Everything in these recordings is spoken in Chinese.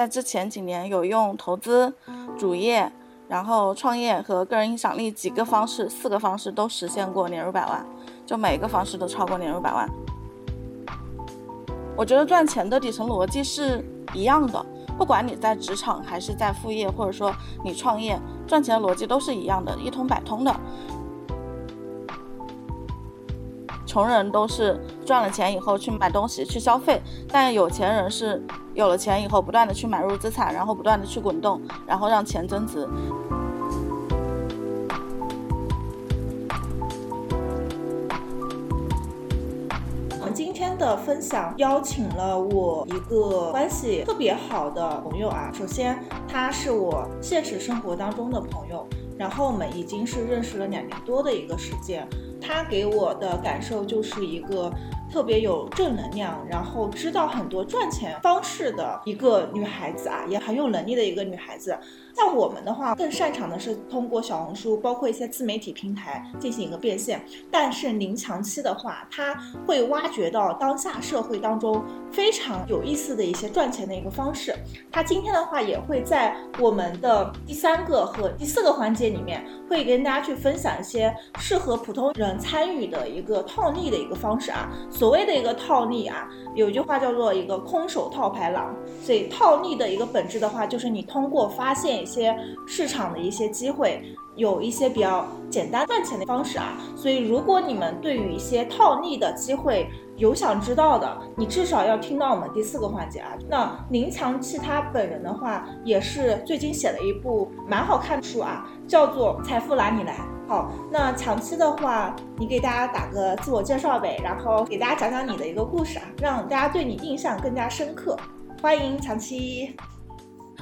在之前几年有用投资、主业，然后创业和个人影响力几个方式，四个方式都实现过年入百万，就每个方式都超过年入百万。我觉得赚钱的底层逻辑是一样的，不管你在职场还是在副业，或者说你创业，赚钱的逻辑都是一样的，一通百通的。穷人都是赚了钱以后去买东西去消费，但有钱人是有了钱以后不断的去买入资产，然后不断的去滚动，然后让钱增值。我们今天的分享邀请了我一个关系特别好的朋友啊，首先他是我现实生活当中的朋友，然后我们已经是认识了两年多的一个时间。他给我的感受就是一个特别有正能量，然后知道很多赚钱方式的一个女孩子啊，也很有能力的一个女孩子。像我们的话，更擅长的是通过小红书，包括一些自媒体平台进行一个变现。但是林强期的话，他会挖掘到当下社会当中非常有意思的一些赚钱的一个方式。他今天的话，也会在我们的第三个和第四个环节里面，会跟大家去分享一些适合普通人参与的一个套利的一个方式啊。所谓的一个套利啊，有一句话叫做一个空手套白狼。所以套利的一个本质的话，就是你通过发现。一些市场的一些机会，有一些比较简单赚钱的方式啊，所以如果你们对于一些套利的机会有想知道的，你至少要听到我们第四个环节啊。那林强其他本人的话，也是最近写了一部蛮好看的书啊，叫做《财富拿你来》。好，那强期的话，你给大家打个自我介绍呗，然后给大家讲讲你的一个故事啊，让大家对你印象更加深刻。欢迎强期。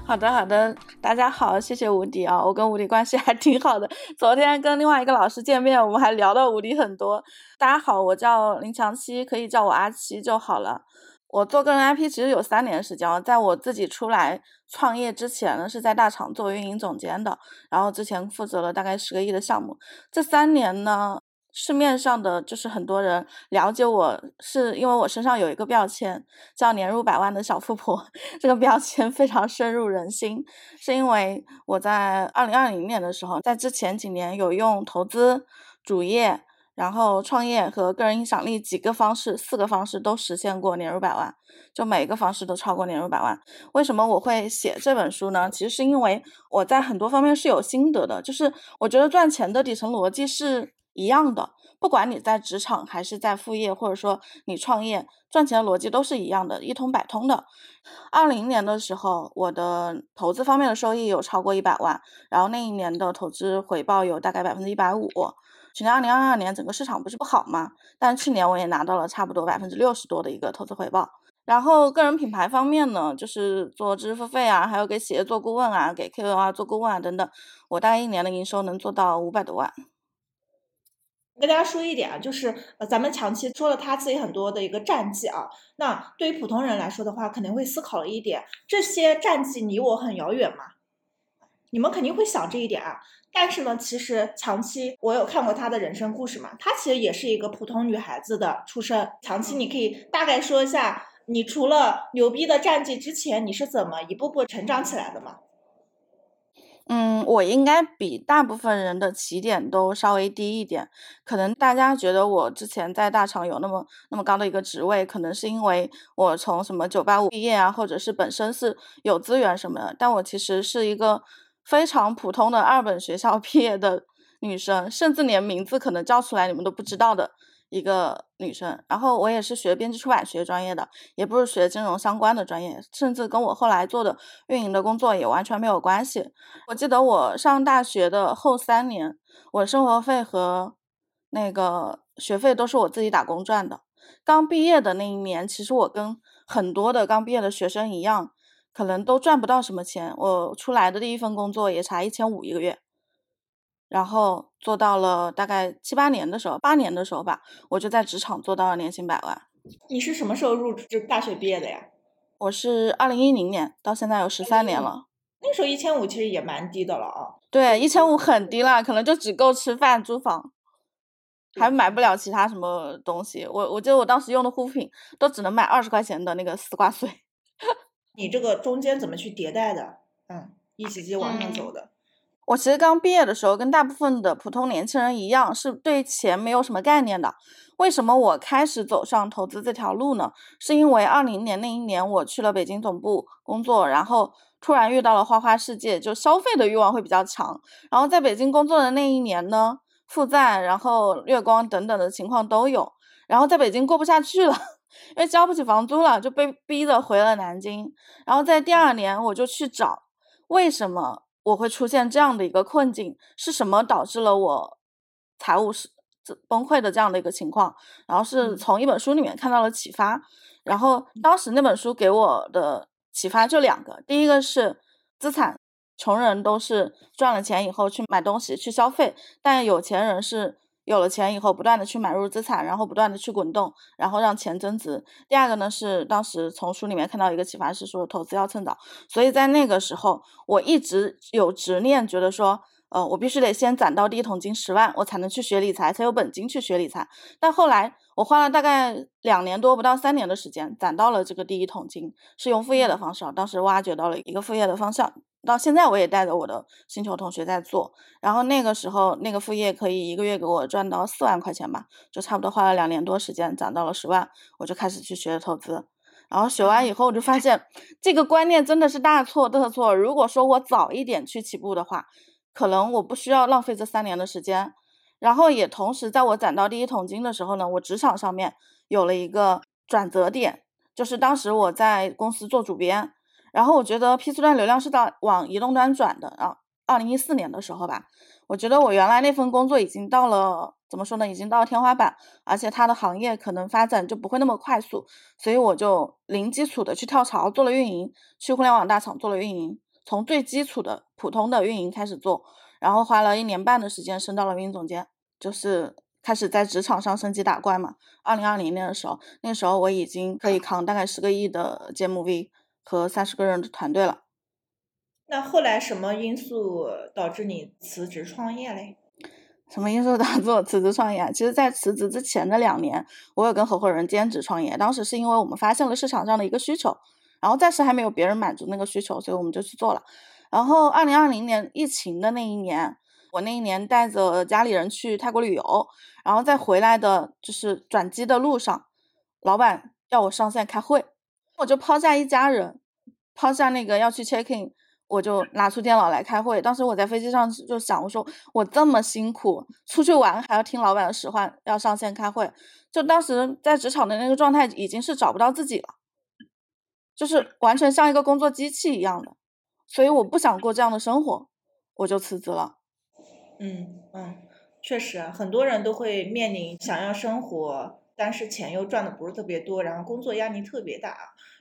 好的，好的，大家好，谢谢无敌啊，我跟无敌关系还挺好的。昨天跟另外一个老师见面，我们还聊到无敌很多。大家好，我叫林强七，可以叫我阿七就好了。我做个人 IP 其实有三年时间了，在我自己出来创业之前呢，是在大厂做运营总监的，然后之前负责了大概十个亿的项目。这三年呢。市面上的就是很多人了解我是因为我身上有一个标签叫年入百万的小富婆，这个标签非常深入人心，是因为我在二零二零年的时候，在之前几年有用投资、主业，然后创业和个人影响力几个方式，四个方式都实现过年入百万，就每个方式都超过年入百万。为什么我会写这本书呢？其实是因为我在很多方面是有心得的，就是我觉得赚钱的底层逻辑是。一样的，不管你在职场还是在副业，或者说你创业，赚钱的逻辑都是一样的，一通百通的。二零年的时候，我的投资方面的收益有超过一百万，然后那一年的投资回报有大概百分之一百五。去年二零二二年整个市场不是不好吗？但去年我也拿到了差不多百分之六十多的一个投资回报。然后个人品牌方面呢，就是做知识付费啊，还有给企业做顾问啊，给 KOL 啊做顾问啊等等，我大概一年的营收能做到五百多万。跟大家说一点啊，就是呃，咱们长期说了他自己很多的一个战绩啊，那对于普通人来说的话，肯定会思考了一点，这些战绩离我很遥远嘛？你们肯定会想这一点啊。但是呢，其实长期我有看过她的人生故事嘛，她其实也是一个普通女孩子的出身。长期你可以大概说一下，你除了牛逼的战绩之前，你是怎么一步步成长起来的吗？嗯，我应该比大部分人的起点都稍微低一点。可能大家觉得我之前在大厂有那么那么高的一个职位，可能是因为我从什么九八五毕业啊，或者是本身是有资源什么的。但我其实是一个非常普通的二本学校 毕业的女生，甚至连名字可能叫出来你们都不知道的。一个女生，然后我也是学编辑出版学专业的，也不是学金融相关的专业，甚至跟我后来做的运营的工作也完全没有关系。我记得我上大学的后三年，我生活费和那个学费都是我自己打工赚的。刚毕业的那一年，其实我跟很多的刚毕业的学生一样，可能都赚不到什么钱。我出来的第一份工作也才一千五一个月。然后做到了大概七八年的时候，八年的时候吧，我就在职场做到了年薪百万。你是什么时候入就大学毕业的呀？我是二零一零年，到现在有十三年了。那时候一千五其实也蛮低的了啊。对，一千五很低了，可能就只够吃饭、租房，还买不了其他什么东西。我我记得我当时用的护肤品都只能买二十块钱的那个丝瓜水。你这个中间怎么去迭代的？嗯，一级级往上走的。我其实刚毕业的时候，跟大部分的普通年轻人一样，是对钱没有什么概念的。为什么我开始走上投资这条路呢？是因为二零年那一年我去了北京总部工作，然后突然遇到了花花世界，就消费的欲望会比较强。然后在北京工作的那一年呢，负债、然后月光等等的情况都有。然后在北京过不下去了，因为交不起房租了，就被逼着回了南京。然后在第二年，我就去找为什么。我会出现这样的一个困境，是什么导致了我财务是崩溃的这样的一个情况？然后是从一本书里面看到了启发，然后当时那本书给我的启发就两个，第一个是资产，穷人都是赚了钱以后去买东西去消费，但有钱人是。有了钱以后，不断的去买入资产，然后不断的去滚动，然后让钱增值。第二个呢是当时从书里面看到一个启发，是说投资要趁早。所以在那个时候，我一直有执念，觉得说，呃，我必须得先攒到第一桶金十万，我才能去学理财，才有本金去学理财。但后来我花了大概两年多，不到三年的时间，攒到了这个第一桶金，是用副业的方式，当时挖掘到了一个副业的方向。到现在我也带着我的星球同学在做，然后那个时候那个副业可以一个月给我赚到四万块钱吧，就差不多花了两年多时间攒到了十万，我就开始去学投资，然后学完以后我就发现这个观念真的是大错特错。如果说我早一点去起步的话，可能我不需要浪费这三年的时间，然后也同时在我攒到第一桶金的时候呢，我职场上面有了一个转折点，就是当时我在公司做主编。然后我觉得 P 四端流量是到往移动端转的，然后二零一四年的时候吧，我觉得我原来那份工作已经到了怎么说呢，已经到了天花板，而且它的行业可能发展就不会那么快速，所以我就零基础的去跳槽做了运营，去互联网大厂做了运营，从最基础的普通的运营开始做，然后花了一年半的时间升到了运营总监，就是开始在职场上升级打怪嘛。二零二零年的时候，那时候我已经可以扛大概十个亿的节目 V。和三十个人的团队了。那后来什么因素导致你辞职创业嘞？什么因素导致我辞职创业？其实，在辞职之前的两年，我有跟合伙人兼职创业。当时是因为我们发现了市场上的一个需求，然后暂时还没有别人满足那个需求，所以我们就去做了。然后，二零二零年疫情的那一年，我那一年带着家里人去泰国旅游，然后在回来的就是转机的路上，老板要我上线开会。我就抛下一家人，抛下那个要去 check in，我就拿出电脑来开会。当时我在飞机上就想，我说我这么辛苦出去玩，还要听老板的使唤，要上线开会。就当时在职场的那个状态，已经是找不到自己了，就是完全像一个工作机器一样的。所以我不想过这样的生活，我就辞职了。嗯嗯，确实，很多人都会面临想要生活。但是钱又赚的不是特别多，然后工作压力特别大。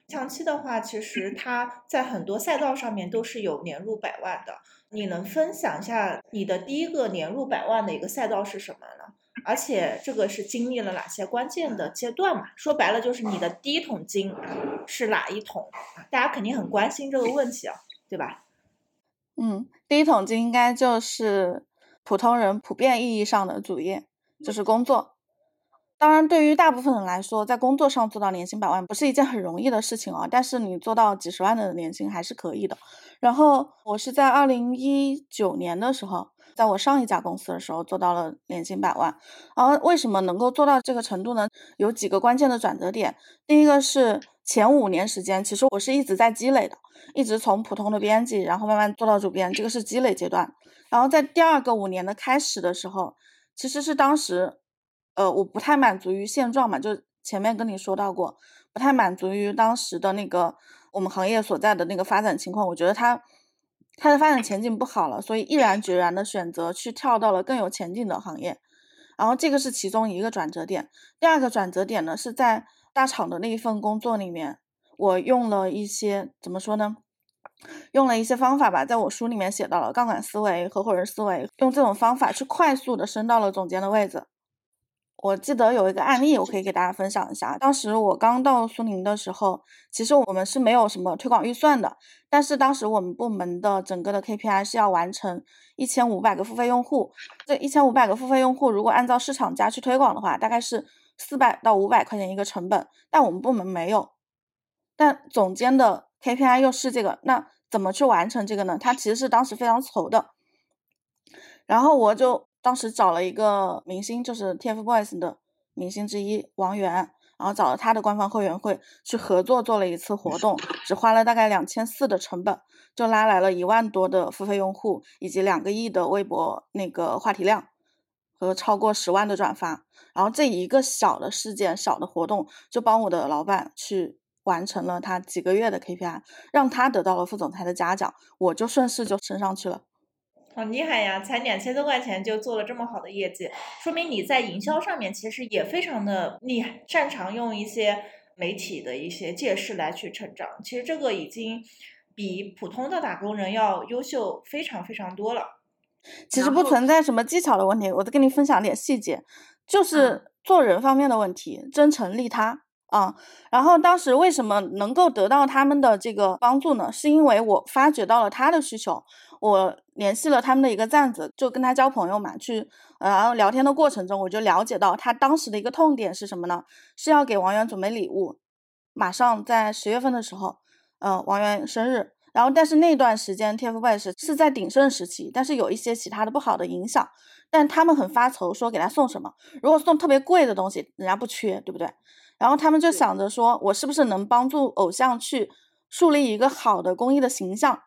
长期的话，其实他在很多赛道上面都是有年入百万的。你能分享一下你的第一个年入百万的一个赛道是什么呢？而且这个是经历了哪些关键的阶段嘛？说白了就是你的第一桶金是哪一桶？大家肯定很关心这个问题啊，对吧？嗯，第一桶金应该就是普通人普遍意义上的主业，就是工作。当然，对于大部分人来说，在工作上做到年薪百万不是一件很容易的事情啊。但是你做到几十万的年薪还是可以的。然后我是在二零一九年的时候，在我上一家公司的时候做到了年薪百万。然后为什么能够做到这个程度呢？有几个关键的转折点。第一个是前五年时间，其实我是一直在积累的，一直从普通的编辑，然后慢慢做到主编，这个是积累阶段。然后在第二个五年的开始的时候，其实是当时。呃，我不太满足于现状嘛，就前面跟你说到过，不太满足于当时的那个我们行业所在的那个发展情况，我觉得它它的发展前景不好了，所以毅然决然的选择去跳到了更有前景的行业，然后这个是其中一个转折点。第二个转折点呢，是在大厂的那一份工作里面，我用了一些怎么说呢？用了一些方法吧，在我书里面写到了杠杆思维、合伙人思维，用这种方法去快速的升到了总监的位置。我记得有一个案例，我可以给大家分享一下。当时我刚到苏宁的时候，其实我们是没有什么推广预算的。但是当时我们部门的整个的 KPI 是要完成一千五百个付费用户。这一千五百个付费用户，如果按照市场价去推广的话，大概是四百到五百块钱一个成本。但我们部门没有。但总监的 KPI 又是这个，那怎么去完成这个呢？他其实是当时非常愁的。然后我就当时找了一个明星，就是 TFBOYS 的明星之一王源，然后找了他的官方会员会去合作做了一次活动，只花了大概两千四的成本，就拉来了一万多的付费用户，以及两个亿的微博那个话题量和超过十万的转发。然后这一个小的事件、小的活动，就帮我的老板去完成了他几个月的 KPI，让他得到了副总裁的嘉奖，我就顺势就升上去了。好厉害呀！才两千多块钱就做了这么好的业绩，说明你在营销上面其实也非常的厉害，擅长用一些媒体的一些借势来去成长。其实这个已经比普通的打工人要优秀非常非常多了。其实不存在什么技巧的问题，我再跟你分享点细节。就是做人方面的问题，真诚利他啊。然后当时为什么能够得到他们的这个帮助呢？是因为我发掘到了他的需求，我联系了他们的一个站子，就跟他交朋友嘛。去然后聊天的过程中，我就了解到他当时的一个痛点是什么呢？是要给王源准备礼物，马上在十月份的时候，嗯，王源生日。然后但是那段时间 TFBOYS 是在鼎盛时期，但是有一些其他的不好的影响。但他们很发愁，说给他送什么？如果送特别贵的东西，人家不缺，对不对？然后他们就想着说，我是不是能帮助偶像去树立一个好的公益的形象？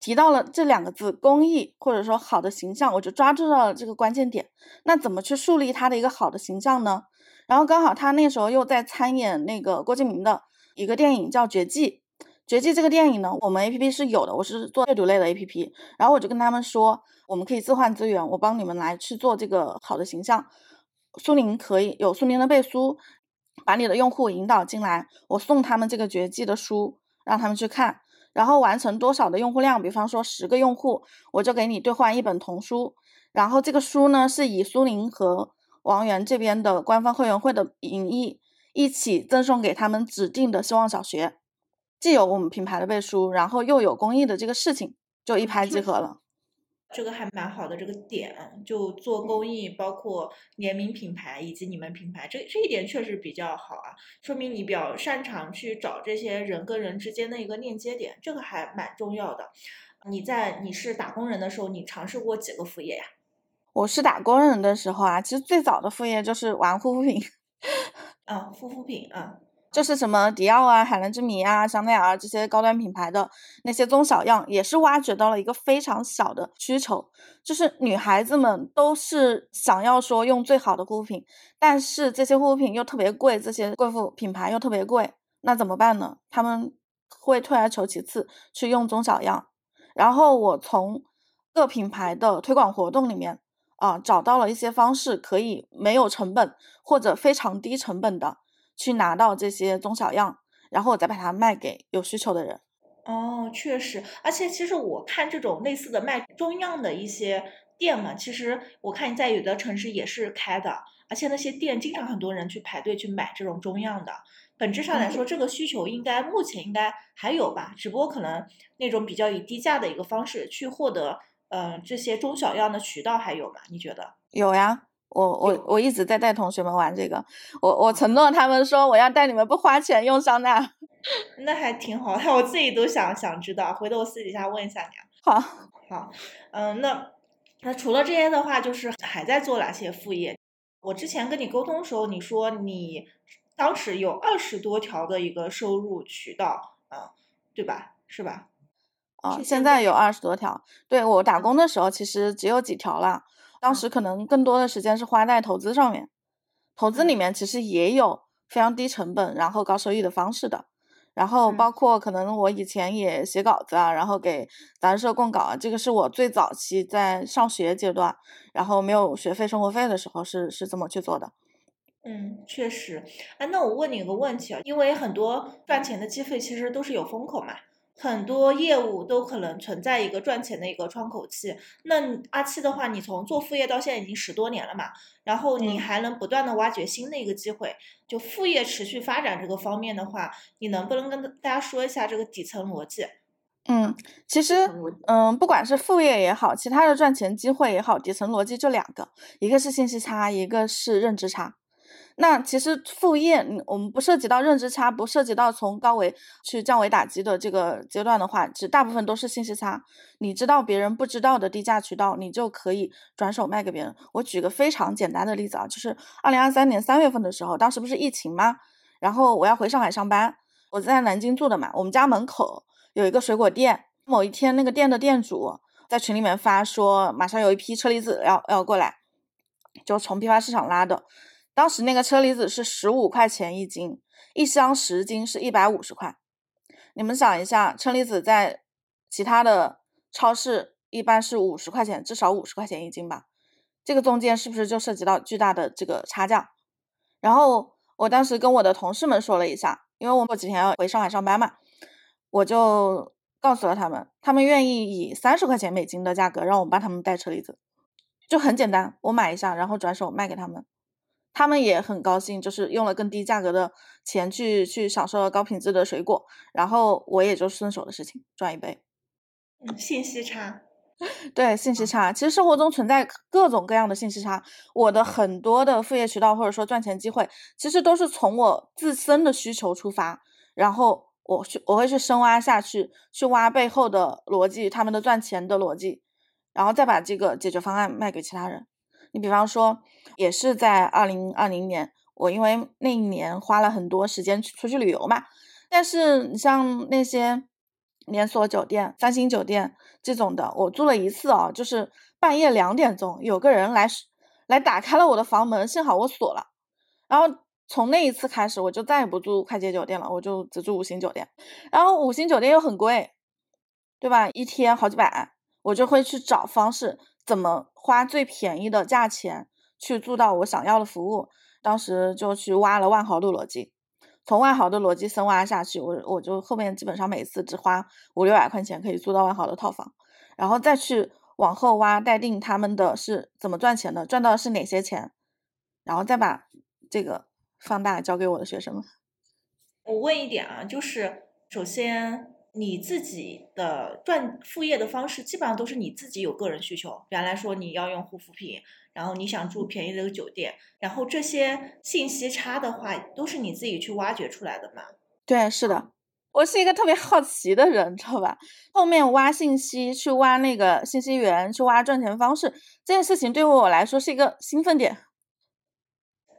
提到了这两个字，公益或者说好的形象，我就抓住到了这个关键点。那怎么去树立他的一个好的形象呢？然后刚好他那时候又在参演那个郭敬明的一个电影，叫《绝技》。《绝技》这个电影呢，我们 A P P 是有的，我是做阅读类的 A P P，然后我就跟他们说。我们可以置换资源，我帮你们来去做这个好的形象。苏宁可以有苏宁的背书，把你的用户引导进来，我送他们这个绝技的书，让他们去看，然后完成多少的用户量，比方说十个用户，我就给你兑换一本童书。然后这个书呢，是以苏宁和王源这边的官方会员会的名义一起赠送给他们指定的希望小学，既有我们品牌的背书，然后又有公益的这个事情，就一拍即合了。这个还蛮好的，这个点就做公益，包括联名品牌以及你们品牌，这这一点确实比较好啊，说明你比较擅长去找这些人跟人之间的一个链接点，这个还蛮重要的。你在你是打工人的时候，你尝试过几个副业呀？我是打工人的时候啊，其实最早的副业就是玩护肤品，啊，护肤品啊。就是什么迪奥啊、海蓝之谜啊、香奈儿这些高端品牌的那些中小样，也是挖掘到了一个非常小的需求，就是女孩子们都是想要说用最好的护肤品，但是这些护肤品又特别贵，这些贵妇品牌又特别贵，那怎么办呢？他们会退而求其次去用中小样，然后我从各品牌的推广活动里面啊找到了一些方式，可以没有成本或者非常低成本的。去拿到这些中小样，然后我再把它卖给有需求的人。哦，确实，而且其实我看这种类似的卖中样的一些店嘛，其实我看你在有的城市也是开的，而且那些店经常很多人去排队去买这种中样的。本质上来说，这个需求应该目前应该还有吧，只不过可能那种比较以低价的一个方式去获得，呃，这些中小样的渠道还有吧？你觉得？有呀。我我我一直在带同学们玩这个，我我承诺他们说我要带你们不花钱用香奈儿，那还挺好的，我自己都想想知道，回头我私底下问一下你。好，好，嗯，那那除了这些的话，就是还在做哪些副业？我之前跟你沟通的时候，你说你当时有二十多条的一个收入渠道，啊，对吧？是吧？啊，现在有二十多条。对我打工的时候，其实只有几条了。当时可能更多的时间是花在投资上面，投资里面其实也有非常低成本然后高收益的方式的，然后包括可能我以前也写稿子啊，然后给杂志社供稿啊，这个是我最早期在上学阶段，然后没有学费生活费的时候是是这么去做的。嗯，确实。哎，那我问你个问题啊，因为很多赚钱的机会其实都是有风口嘛。很多业务都可能存在一个赚钱的一个窗口期。那阿七的话，你从做副业到现在已经十多年了嘛，然后你还能不断的挖掘新的一个机会，就副业持续发展这个方面的话，你能不能跟大家说一下这个底层逻辑？嗯，其实，嗯，不管是副业也好，其他的赚钱机会也好，底层逻辑就两个，一个是信息差，一个是认知差。那其实副业，我们不涉及到认知差，不涉及到从高维去降维打击的这个阶段的话，其实大部分都是信息差。你知道别人不知道的低价渠道，你就可以转手卖给别人。我举个非常简单的例子啊，就是二零二三年三月份的时候，当时不是疫情吗？然后我要回上海上班，我在南京住的嘛，我们家门口有一个水果店。某一天，那个店的店主在群里面发说，马上有一批车厘子要要过来，就从批发市场拉的。当时那个车厘子是十五块钱一斤，一箱十斤是一百五十块。你们想一下，车厘子在其他的超市一般是五十块钱，至少五十块钱一斤吧？这个中间是不是就涉及到巨大的这个差价？然后我当时跟我的同事们说了一下，因为我过几天要回上海上班嘛，我就告诉了他们，他们愿意以三十块钱每斤的价格让我帮他们带车厘子，就很简单，我买一下，然后转手卖给他们。他们也很高兴，就是用了更低价格的钱去去享受了高品质的水果，然后我也就顺手的事情赚一杯。嗯，信息差，对，信息差。其实生活中存在各种各样的信息差。我的很多的副业渠道或者说赚钱机会，其实都是从我自身的需求出发，然后我去我会去深挖下去，去挖背后的逻辑，他们的赚钱的逻辑，然后再把这个解决方案卖给其他人。你比方说，也是在二零二零年，我因为那一年花了很多时间去出去旅游嘛。但是你像那些连锁酒店、三星酒店这种的，我住了一次啊，就是半夜两点钟有个人来来打开了我的房门，幸好我锁了。然后从那一次开始，我就再也不住快捷酒店了，我就只住五星酒店。然后五星酒店又很贵，对吧？一天好几百，我就会去找方式。怎么花最便宜的价钱去做到我想要的服务？当时就去挖了万豪的逻辑，从万豪的逻辑深挖下去，我我就后面基本上每次只花五六百块钱可以租到万豪的套房，然后再去往后挖待定他们的是怎么赚钱的，赚到的是哪些钱，然后再把这个放大交给我的学生们。我问一点啊，就是首先。你自己的赚副业的方式基本上都是你自己有个人需求，原来说你要用护肤品，然后你想住便宜的酒店，然后这些信息差的话都是你自己去挖掘出来的嘛？对，是的，我是一个特别好奇的人，知道吧？后面挖信息，去挖那个信息源，去挖赚钱方式，这件事情对于我来说是一个兴奋点。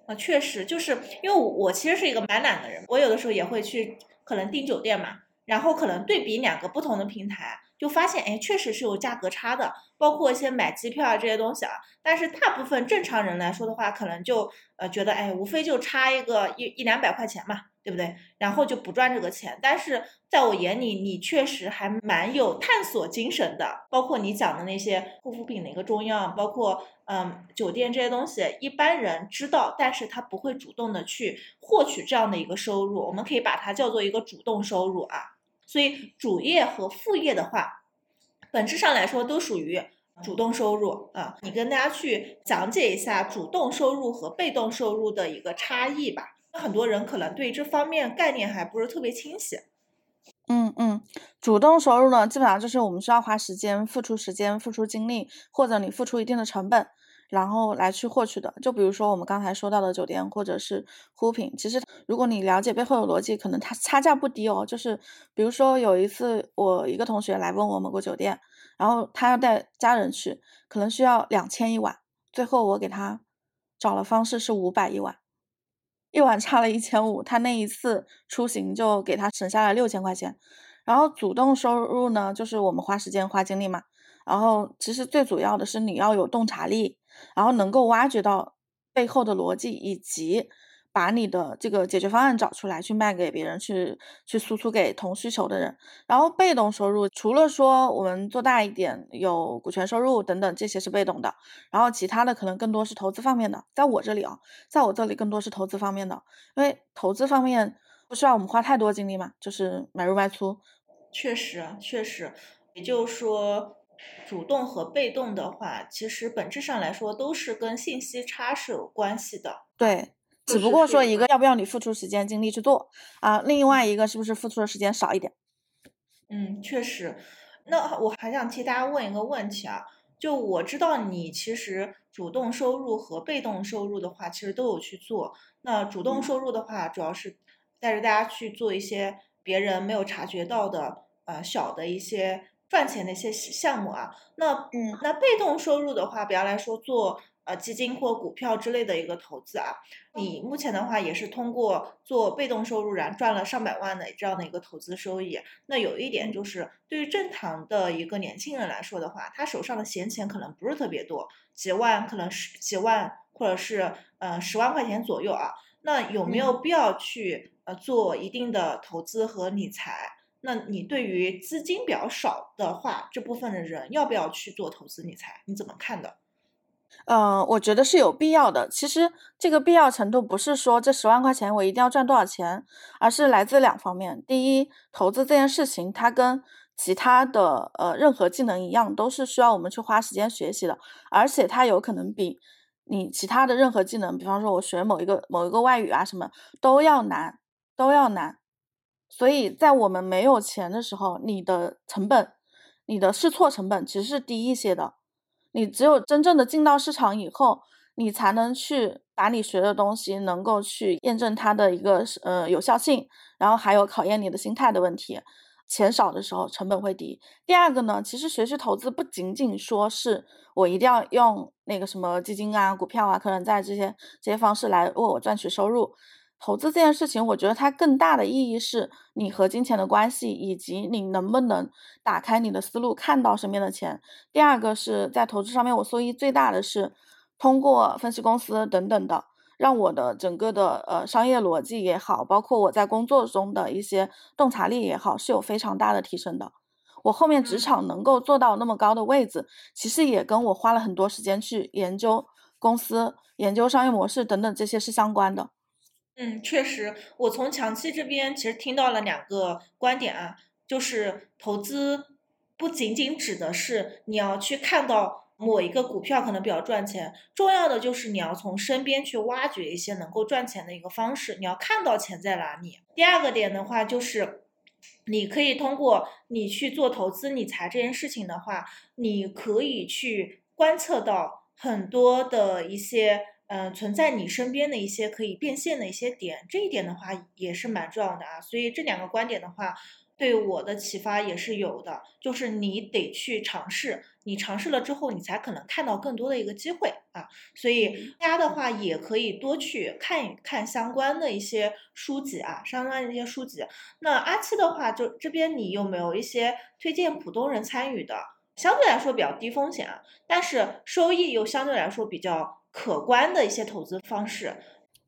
啊，确实，就是因为我其实是一个蛮懒的人，我有的时候也会去可能订酒店嘛。然后可能对比两个不同的平台，就发现，哎，确实是有价格差的，包括一些买机票啊这些东西啊。但是大部分正常人来说的话，可能就呃觉得，哎，无非就差一个一一两百块钱嘛。对不对？然后就不赚这个钱，但是在我眼里，你确实还蛮有探索精神的。包括你讲的那些护肤品的一个中药，包括嗯酒店这些东西，一般人知道，但是他不会主动的去获取这样的一个收入。我们可以把它叫做一个主动收入啊。所以主业和副业的话，本质上来说都属于主动收入啊。你跟大家去讲解一下主动收入和被动收入的一个差异吧。很多人可能对这方面概念还不是特别清晰。嗯嗯，主动收入呢，基本上就是我们需要花时间、付出时间、付出精力，或者你付出一定的成本，然后来去获取的。就比如说我们刚才说到的酒店或者是护肤品，其实如果你了解背后的逻辑，可能它差价不低哦。就是比如说有一次我一个同学来问我某个酒店，然后他要带家人去，可能需要两千一晚，最后我给他找了方式是五百一晚。一晚差了一千五，他那一次出行就给他省下了六千块钱。然后主动收入呢，就是我们花时间花精力嘛。然后其实最主要的是你要有洞察力，然后能够挖掘到背后的逻辑以及。把你的这个解决方案找出来，去卖给别人，去去输出给同需求的人。然后被动收入，除了说我们做大一点，有股权收入等等，这些是被动的。然后其他的可能更多是投资方面的。在我这里啊，在我这里更多是投资方面的，因为投资方面不需要我们花太多精力嘛，就是买入卖出。确实，确实，也就是说，主动和被动的话，其实本质上来说都是跟信息差是有关系的。对。只不过说一个要不要你付出时间精力去做啊，另外一个是不是付出的时间少一点？嗯，确实。那我还想替大家问一个问题啊，就我知道你其实主动收入和被动收入的话，其实都有去做。那主动收入的话，主要是带着大家去做一些别人没有察觉到的呃小的一些赚钱的一些项目啊。那嗯，那被动收入的话，比方来说做。呃，基金或股票之类的一个投资啊，你目前的话也是通过做被动收入，然后赚了上百万的这样的一个投资收益。那有一点就是，对于正常的一个年轻人来说的话，他手上的闲钱可能不是特别多，几万可能是几万，或者是呃十万块钱左右啊。那有没有必要去呃做一定的投资和理财？那你对于资金比较少的话，这部分的人要不要去做投资理财？你怎么看的？嗯，我觉得是有必要的。其实这个必要程度不是说这十万块钱我一定要赚多少钱，而是来自两方面。第一，投资这件事情它跟其他的呃任何技能一样，都是需要我们去花时间学习的，而且它有可能比你其他的任何技能，比方说我学某一个某一个外语啊什么都要难，都要难。所以在我们没有钱的时候，你的成本，你的试错成本其实是低一些的。你只有真正的进到市场以后，你才能去把你学的东西能够去验证它的一个呃有效性，然后还有考验你的心态的问题。钱少的时候成本会低。第二个呢，其实学习投资不仅仅说是我一定要用那个什么基金啊、股票啊、可能在这些这些方式来为我赚取收入。投资这件事情，我觉得它更大的意义是你和金钱的关系，以及你能不能打开你的思路，看到身边的钱。第二个是在投资上面，我收益最大的是通过分析公司等等的，让我的整个的呃商业逻辑也好，包括我在工作中的一些洞察力也好，是有非常大的提升的。我后面职场能够做到那么高的位置，其实也跟我花了很多时间去研究公司、研究商业模式等等这些是相关的。嗯，确实，我从强期这边其实听到了两个观点啊，就是投资不仅仅指的是你要去看到某一个股票可能比较赚钱，重要的就是你要从身边去挖掘一些能够赚钱的一个方式，你要看到钱在哪里。第二个点的话，就是你可以通过你去做投资理财这件事情的话，你可以去观测到很多的一些。嗯，存在你身边的一些可以变现的一些点，这一点的话也是蛮重要的啊。所以这两个观点的话，对我的启发也是有的。就是你得去尝试，你尝试了之后，你才可能看到更多的一个机会啊。所以大家的话也可以多去看一看相关的一些书籍啊，相关的一些书籍。那阿七的话，就这边你有没有一些推荐普通人参与的，相对来说比较低风险啊，但是收益又相对来说比较。可观的一些投资方式，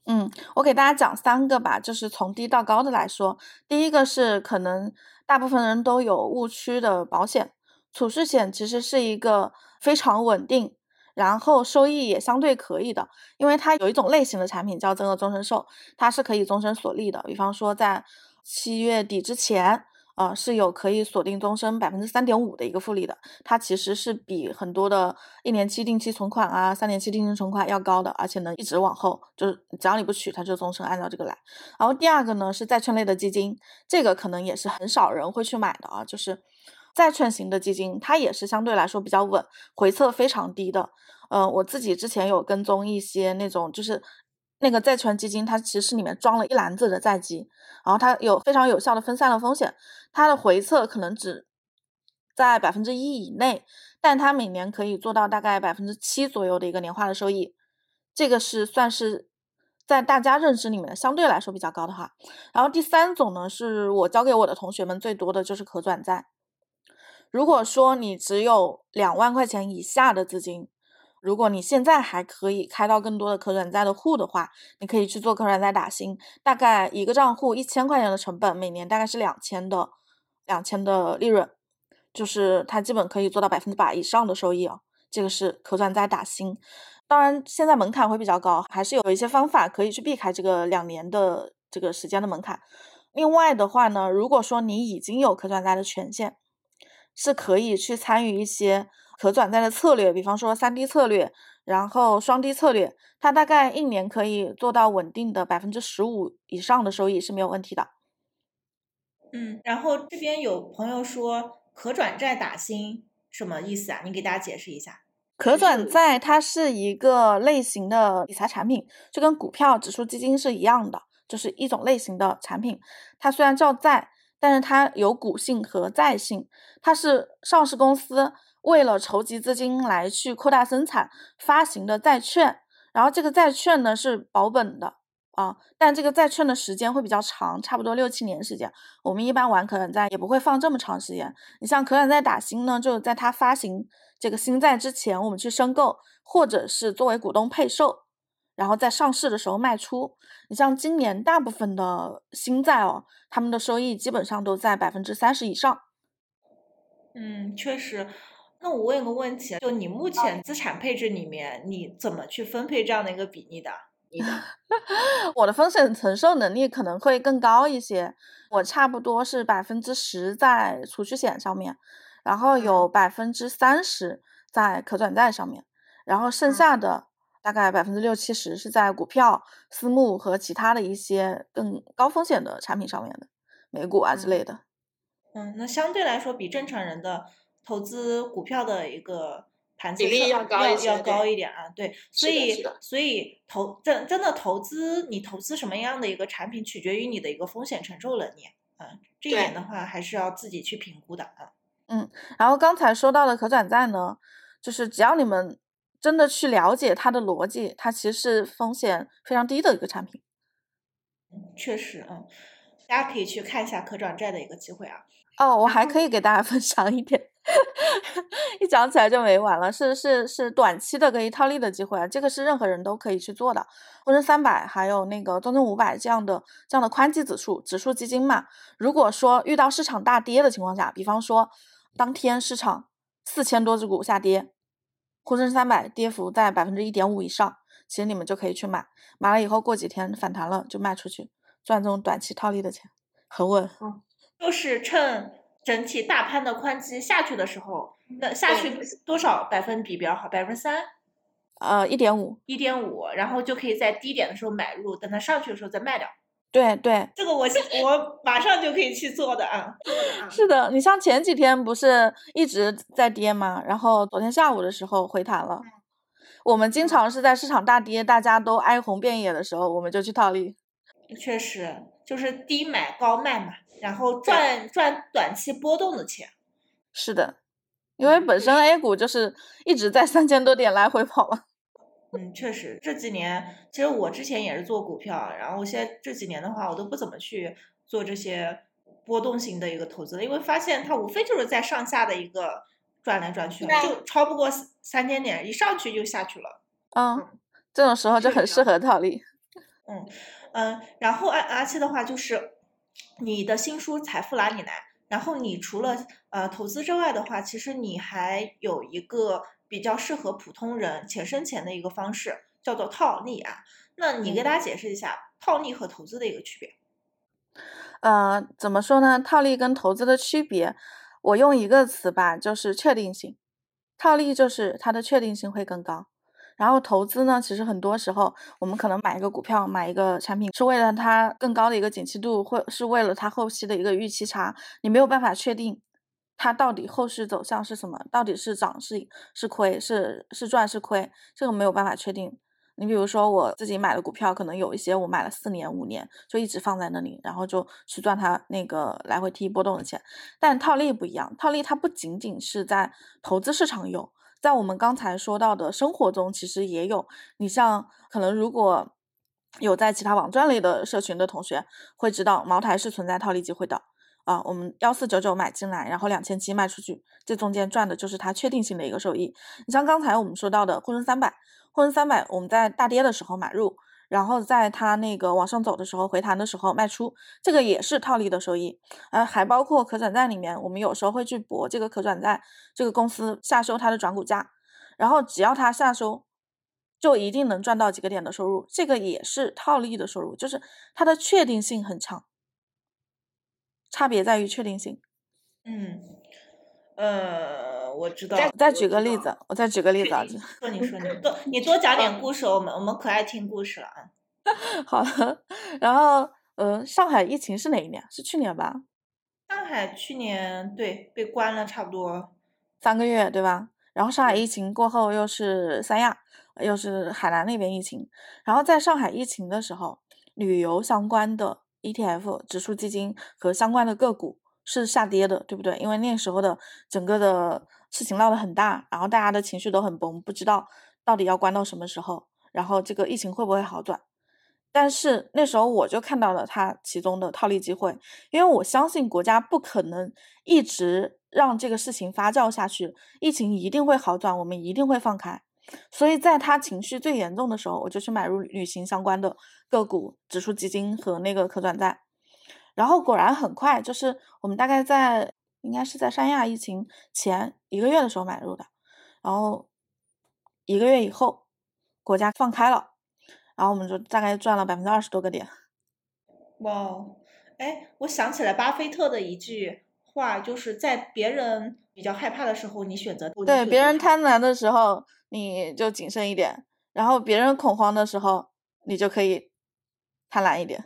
嗯，我给大家讲三个吧，就是从低到高的来说，第一个是可能大部分人都有误区的保险，储蓄险其实是一个非常稳定，然后收益也相对可以的，因为它有一种类型的产品叫增额终身寿，它是可以终身锁利的，比方说在七月底之前。啊，是有可以锁定终身百分之三点五的一个复利的，它其实是比很多的一年期定期存款啊、三年期定期存款要高的，而且能一直往后，就是只要你不取，它就终身按照这个来。然后第二个呢是债券类的基金，这个可能也是很少人会去买的啊，就是债券型的基金，它也是相对来说比较稳，回撤非常低的。嗯，我自己之前有跟踪一些那种就是。那个债权基金，它其实里面装了一篮子的债基，然后它有非常有效的分散了风险，它的回测可能只在百分之一以内，但它每年可以做到大概百分之七左右的一个年化的收益，这个是算是在大家认知里面相对来说比较高的哈。然后第三种呢，是我教给我的同学们最多的就是可转债。如果说你只有两万块钱以下的资金，如果你现在还可以开到更多的可转债的户的话，你可以去做可转债打新，大概一个账户一千块钱的成本，每年大概是两千的，两千的利润，就是它基本可以做到百分之百以上的收益哦。这个是可转债打新，当然现在门槛会比较高，还是有一些方法可以去避开这个两年的这个时间的门槛。另外的话呢，如果说你已经有可转债的权限，是可以去参与一些。可转债的策略，比方说三低策略，然后双低策略，它大概一年可以做到稳定的百分之十五以上的收益是没有问题的。嗯，然后这边有朋友说可转债打新什么意思啊？你给大家解释一下。可转债它是一个类型的理财产品，就跟股票、指数基金是一样的，就是一种类型的产品。它虽然叫债，但是它有股性和债性。它是上市公司为了筹集资金来去扩大生产发行的债券，然后这个债券呢是保本的。啊，但这个债券的时间会比较长，差不多六七年时间。我们一般玩可转债也不会放这么长时间。你像可转债打新呢，就在它发行这个新债之前，我们去申购，或者是作为股东配售，然后在上市的时候卖出。你像今年大部分的新债哦，他们的收益基本上都在百分之三十以上。嗯，确实。那我问个问题，就你目前资产配置里面，你怎么去分配这样的一个比例的？我的风险承受能力可能会更高一些，我差不多是百分之十在储蓄险上面，然后有百分之三十在可转债上面，然后剩下的大概百分之六七十是在股票、私募和其他的一些更高风险的产品上面的，美股啊之类的。嗯，那相对来说比正常人的投资股票的一个。比例要高一些，要高一点啊，对，所以所以投真真的投资，你投资什么样的一个产品，取决于你的一个风险承受能力，啊，这一点的话还是要自己去评估的啊。嗯，然后刚才说到的可转债呢，就是只要你们真的去了解它的逻辑，它其实是风险非常低的一个产品。嗯，确实，嗯，大家可以去看一下可转债的一个机会啊。哦，我还可以给大家分享一点。一讲起来就没完了，是是是短期的可以套利的机会啊，这个是任何人都可以去做的。沪深三百还有那个中证五百这样的这样的宽基指数指数基金嘛，如果说遇到市场大跌的情况下，比方说当天市场四千多只股下跌，沪深三百跌幅在百分之一点五以上，其实你们就可以去买，买了以后过几天反弹了就卖出去，赚这种短期套利的钱，很稳。嗯，就是趁。整体大盘的宽基下去的时候，那下去多少百分比比较好？百分之三？呃，一点五。一点五，然后就可以在低点的时候买入，等它上去的时候再卖掉。对对，这个我我马上就可以去做的啊。是的，你像前几天不是一直在跌吗？然后昨天下午的时候回弹了。我们经常是在市场大跌，大家都哀鸿遍野的时候，我们就去套利。确实，就是低买高卖嘛。然后赚赚短期波动的钱，是的，因为本身 A 股就是一直在三千多点来回跑嘛。嗯，确实这几年，其实我之前也是做股票，然后我现在这几年的话，我都不怎么去做这些波动型的一个投资了，因为发现它无非就是在上下的一个转来转去，就超不过三千点，一上去就下去了。嗯，这种时候就很适合套利。嗯嗯，然后而而且的话就是。你的新书《财富哪里来》，然后你除了呃投资之外的话，其实你还有一个比较适合普通人且生钱的一个方式，叫做套利啊。那你给大家解释一下套利和投资的一个区别。呃，怎么说呢？套利跟投资的区别，我用一个词吧，就是确定性。套利就是它的确定性会更高。然后投资呢，其实很多时候我们可能买一个股票、买一个产品，是为了它更高的一个景气度，或是为了它后期的一个预期差。你没有办法确定它到底后续走向是什么，到底是涨是是亏是是赚是亏，这个没有办法确定。你比如说我自己买的股票，可能有一些我买了四年五年，就一直放在那里，然后就去赚它那个来回 T 波动的钱。但套利不一样，套利它不仅仅是在投资市场有。在我们刚才说到的生活中，其实也有。你像可能如果有在其他网站类的社群的同学会知道，茅台是存在套利机会的啊。我们幺四九九买进来，然后两千七卖出去，这中间赚的就是它确定性的一个收益。你像刚才我们说到的沪深三百，沪深三百我们在大跌的时候买入。然后在它那个往上走的时候，回弹的时候卖出，这个也是套利的收益。呃，还包括可转债里面，我们有时候会去博这个可转债这个公司下收它的转股价，然后只要它下收，就一定能赚到几个点的收入，这个也是套利的收入，就是它的确定性很强。差别在于确定性。嗯，呃。我知道。再再举个例子，我再举个例子啊。说你说你 多你多讲点故事，我们我们可爱听故事了啊。好的，然后呃，上海疫情是哪一年？是去年吧？上海去年对被关了差不多三个月，对吧？然后上海疫情过后又是三亚，又是海南那边疫情，然后在上海疫情的时候，旅游相关的 ETF 指数基金和相关的个股是下跌的，对不对？因为那时候的整个的事情闹得很大，然后大家的情绪都很崩，不知道到底要关到什么时候，然后这个疫情会不会好转？但是那时候我就看到了它其中的套利机会，因为我相信国家不可能一直让这个事情发酵下去，疫情一定会好转，我们一定会放开。所以在他情绪最严重的时候，我就去买入旅行相关的个股、指数基金和那个可转债。然后果然很快，就是我们大概在应该是在三亚疫情前一个月的时候买入的，然后一个月以后国家放开了。然后我们就大概赚了百分之二十多个点。哇，哎，我想起来巴菲特的一句话，就是在别人比较害怕的时候，你选择对别人贪婪的时候，你就谨慎一点；然后别人恐慌的时候，你就可以贪婪一点。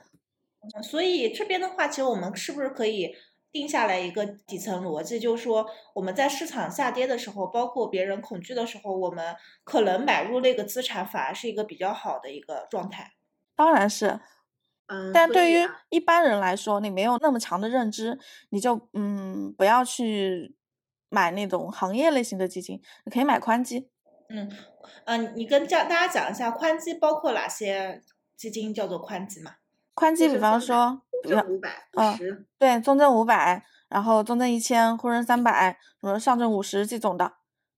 所以这边的话，其实我们是不是可以？定下来一个底层逻辑，就是说我们在市场下跌的时候，包括别人恐惧的时候，我们可能买入那个资产反而是一个比较好的一个状态。当然是，嗯，但对于一般人来说，你没有那么强的认知，你就嗯不要去买那种行业类型的基金，你可以买宽基。嗯嗯，你跟教大家讲一下宽基包括哪些基金叫做宽基嘛？宽基比方说。证五百，嗯，对，中证五百，然后中证一千、沪深三百，什么上证五十这种的，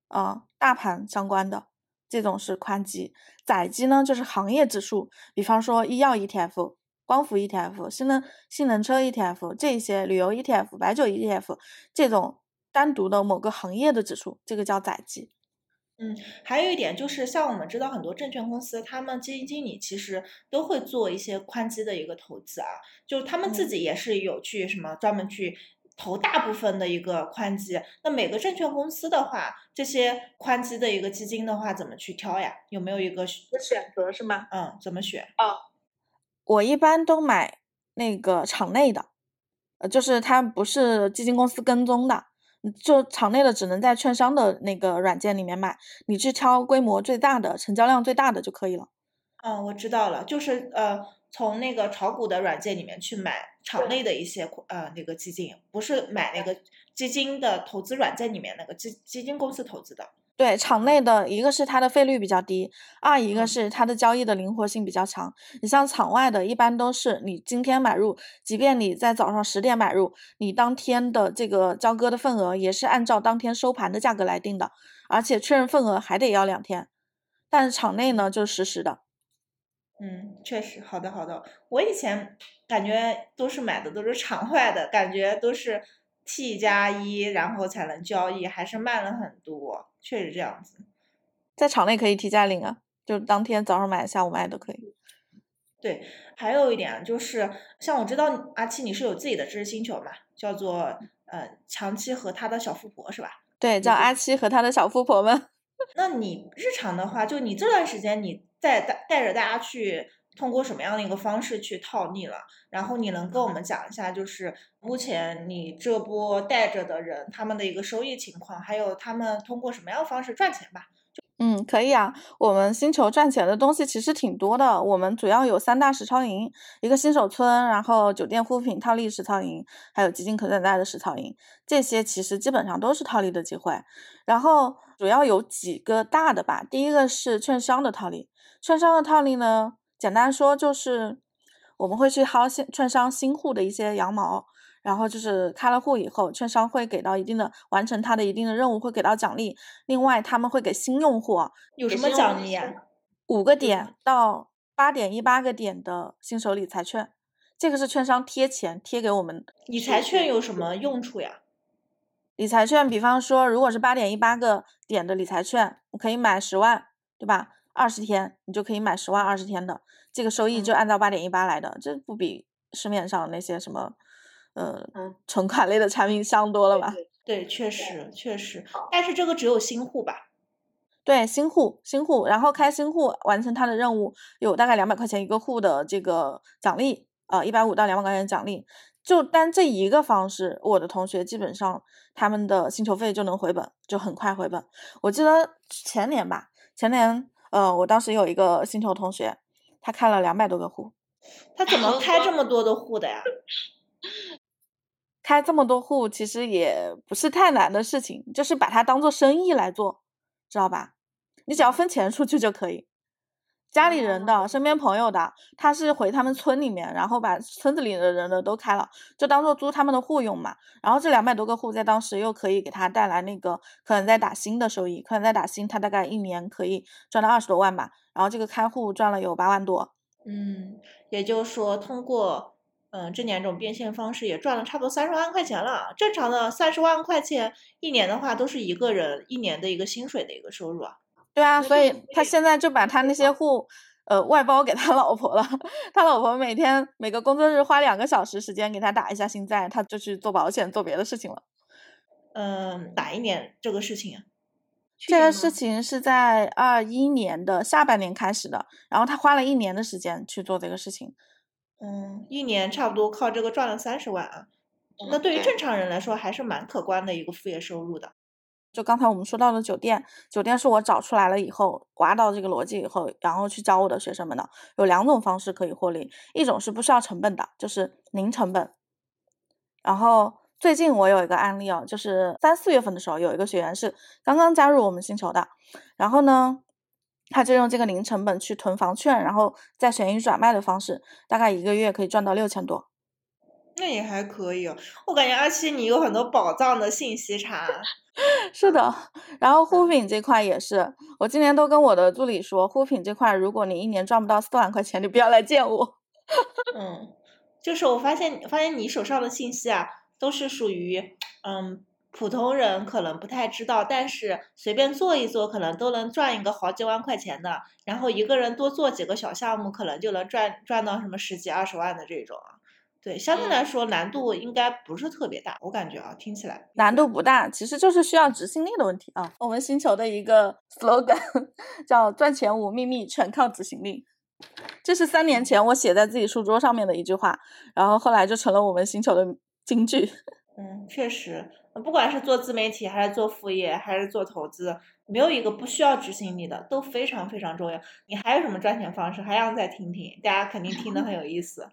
啊，大盘相关的这种是宽基。窄基呢，就是行业指数，比方说医药 ETF、光伏 ETF、新能新能车 ETF 这些，旅游 ETF、白酒 ETF 这种单独的某个行业的指数，这个叫窄基。嗯，还有一点就是，像我们知道很多证券公司，他们基金经理其实都会做一些宽基的一个投资啊，就他们自己也是有去什么专门去投大部分的一个宽基。那每个证券公司的话，这些宽基的一个基金的话，怎么去挑呀？有没有一个选择是吗？嗯，怎么选？哦，我一般都买那个场内的，呃，就是它不是基金公司跟踪的。就场内的只能在券商的那个软件里面买，你去挑规模最大的、成交量最大的就可以了。嗯，我知道了，就是呃，从那个炒股的软件里面去买场内的一些呃那个基金，不是买那个基金的投资软件里面那个基基金公司投资的。对场内的一个是它的费率比较低，二一个是它的交易的灵活性比较强。你像场外的，一般都是你今天买入，即便你在早上十点买入，你当天的这个交割的份额也是按照当天收盘的价格来定的，而且确认份额还得要两天。但是场内呢，就是实时的。嗯，确实，好的好的。我以前感觉都是买的都是场外的，感觉都是 T 加一，然后才能交易，还是慢了很多。确实这样子，在场内可以提价领啊，就当天早上买、下午卖都可以。对，还有一点就是，像我知道阿七你是有自己的知识星球嘛，叫做呃长期和他的小富婆是吧？对，叫阿七和他的小富婆们。那你日常的话，就你这段时间你在带带着大家去。通过什么样的一个方式去套利了？然后你能跟我们讲一下，就是目前你这波带着的人他们的一个收益情况，还有他们通过什么样的方式赚钱吧？嗯，可以啊。我们星球赚钱的东西其实挺多的。我们主要有三大实操营，一个新手村，然后酒店护肤品套利实操营，还有基金可转债的实操营。这些其实基本上都是套利的机会。然后主要有几个大的吧。第一个是券商的套利，券商的套利呢？简单说就是，我们会去薅新券商新户的一些羊毛，然后就是开了户以后，券商会给到一定的完成他的一定的任务，会给到奖励。另外，他们会给新用户有什么奖励啊？五个点到八点一八个点的新手理财券，这个是券商贴钱贴给我们。理财券有什么用处呀？理财券，比方说，如果是八点一八个点的理财券，我可以买十万，对吧？二十天，你就可以买十万二十天的，这个收益就按照八点一八来的，这不比市面上那些什么，呃，存款类的产品香多了吧？对，确实确实，但是这个只有新户吧？对，新户新户，然后开新户完成他的任务，有大概两百块钱一个户的这个奖励，呃，一百五到两百块钱奖励。就单这一个方式，我的同学基本上他们的薪酬费就能回本，就很快回本。我记得前年吧，前年，呃，我当时有一个星球同学，他开了两百多个户。他怎么开这么多的户的呀？开这么多户其实也不是太难的事情，就是把它当做生意来做，知道吧？你只要分钱出去就可以。家里人的、身边朋友的，他是回他们村里面，然后把村子里的人的都开了，就当做租他们的户用嘛。然后这两百多个户在当时又可以给他带来那个可能在打新的收益，可能在打新，他大概一年可以赚到二十多万吧。然后这个开户赚了有八万多。嗯，也就是说通过嗯这两种变现方式也赚了差不多三十万块钱了。正常的三十万块钱一年的话，都是一个人一年的一个薪水的一个收入啊。对啊，所以他现在就把他那些户，呃，外包给他老婆了。他老婆每天每个工作日花两个小时时间给他打一下新债，他就去做保险做别的事情了。嗯，哪一年这个事情啊？这个事情是在二一年的下半年开始的，然后他花了一年的时间去做这个事情。嗯，一年差不多靠这个赚了三十万啊。那对于正常人来说，还是蛮可观的一个副业收入的。就刚才我们说到的酒店，酒店是我找出来了以后，挖到这个逻辑以后，然后去教我的学生们的。有两种方式可以获利，一种是不需要成本的，就是零成本。然后最近我有一个案例哦，就是三四月份的时候，有一个学员是刚刚加入我们星球的，然后呢，他就用这个零成本去囤房券，然后再闲鱼转卖的方式，大概一个月可以赚到六千多。那也还可以哦，我感觉阿七你有很多宝藏的信息差。是的，然后护肤品这块也是，我今年都跟我的助理说，护肤品这块，如果你一年赚不到四万块钱，你不要来见我。嗯，就是我发现，发现你手上的信息啊，都是属于嗯普通人可能不太知道，但是随便做一做，可能都能赚一个好几万块钱的。然后一个人多做几个小项目，可能就能赚赚到什么十几二十万的这种啊。对，相对来说难度应该不是特别大，我感觉啊，听起来难度不大，其实就是需要执行力的问题啊。我们星球的一个 slogan 叫“赚钱无秘密，全靠执行力”，这是三年前我写在自己书桌上面的一句话，然后后来就成了我们星球的金句。嗯，确实，不管是做自媒体，还是做副业，还是做投资，没有一个不需要执行力的，都非常非常重要。你还有什么赚钱方式？还想再听听？大家肯定听得很有意思。